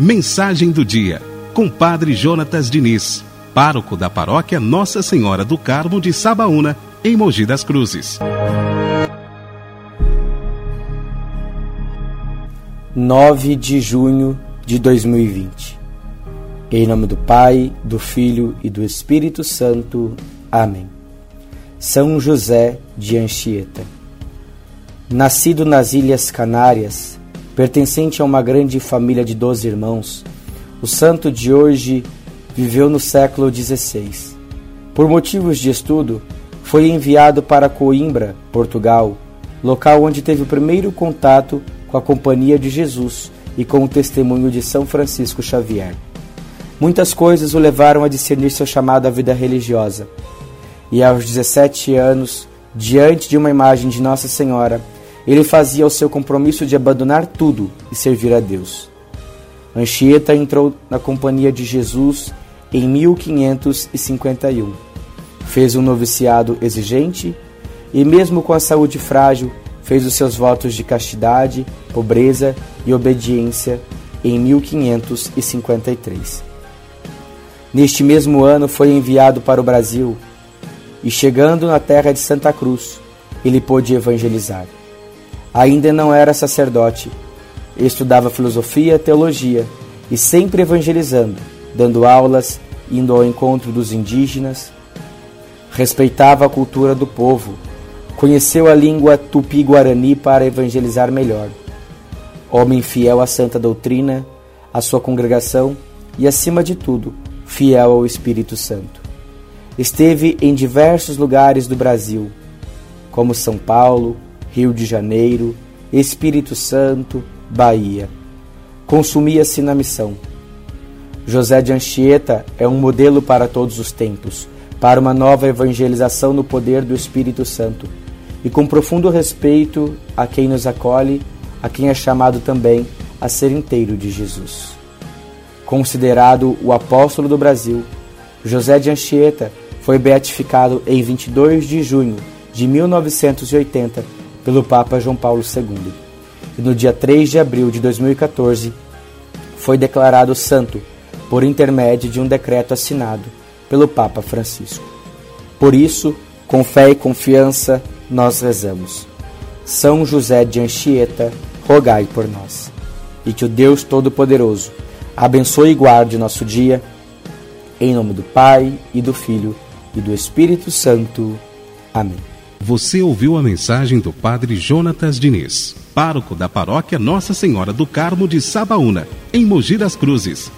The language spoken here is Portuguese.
Mensagem do dia, com Padre Jonatas Diniz, pároco da paróquia Nossa Senhora do Carmo de Sabaúna, em Mogi das Cruzes. 9 de junho de 2020. Em nome do Pai, do Filho e do Espírito Santo. Amém. São José de Anchieta. Nascido nas Ilhas Canárias, pertencente a uma grande família de doze irmãos, o santo de hoje viveu no século XVI. Por motivos de estudo, foi enviado para Coimbra, Portugal, local onde teve o primeiro contato com a Companhia de Jesus e com o testemunho de São Francisco Xavier. Muitas coisas o levaram a discernir seu chamado à vida religiosa. E aos 17 anos, diante de uma imagem de Nossa Senhora, ele fazia o seu compromisso de abandonar tudo e servir a Deus. Anchieta entrou na Companhia de Jesus em 1551. Fez um noviciado exigente e, mesmo com a saúde frágil, fez os seus votos de castidade, pobreza e obediência em 1553. Neste mesmo ano foi enviado para o Brasil e, chegando na terra de Santa Cruz, ele pôde evangelizar. Ainda não era sacerdote, estudava filosofia teologia e sempre evangelizando, dando aulas, indo ao encontro dos indígenas. Respeitava a cultura do povo, conheceu a língua tupi-guarani para evangelizar melhor. Homem fiel à santa doutrina, à sua congregação e, acima de tudo, fiel ao Espírito Santo. Esteve em diversos lugares do Brasil, como São Paulo, Rio de Janeiro, Espírito Santo, Bahia. Consumia-se na missão. José de Anchieta é um modelo para todos os tempos, para uma nova evangelização no poder do Espírito Santo, e com profundo respeito a quem nos acolhe, a quem é chamado também a ser inteiro de Jesus. Considerado o apóstolo do Brasil, José de Anchieta foi beatificado em 22 de junho de 1980 pelo Papa João Paulo II. E no dia 3 de abril de 2014 foi declarado santo por intermédio de um decreto assinado pelo Papa Francisco. Por isso, com fé e confiança, nós rezamos. São José de Anchieta, rogai por nós. E que o Deus Todo-Poderoso abençoe e guarde nosso dia. Em nome do Pai, e do Filho, e do Espírito Santo. Amém. Você ouviu a mensagem do Padre Jonatas Diniz, pároco da paróquia Nossa Senhora do Carmo de Sabaúna, em Mogi das Cruzes.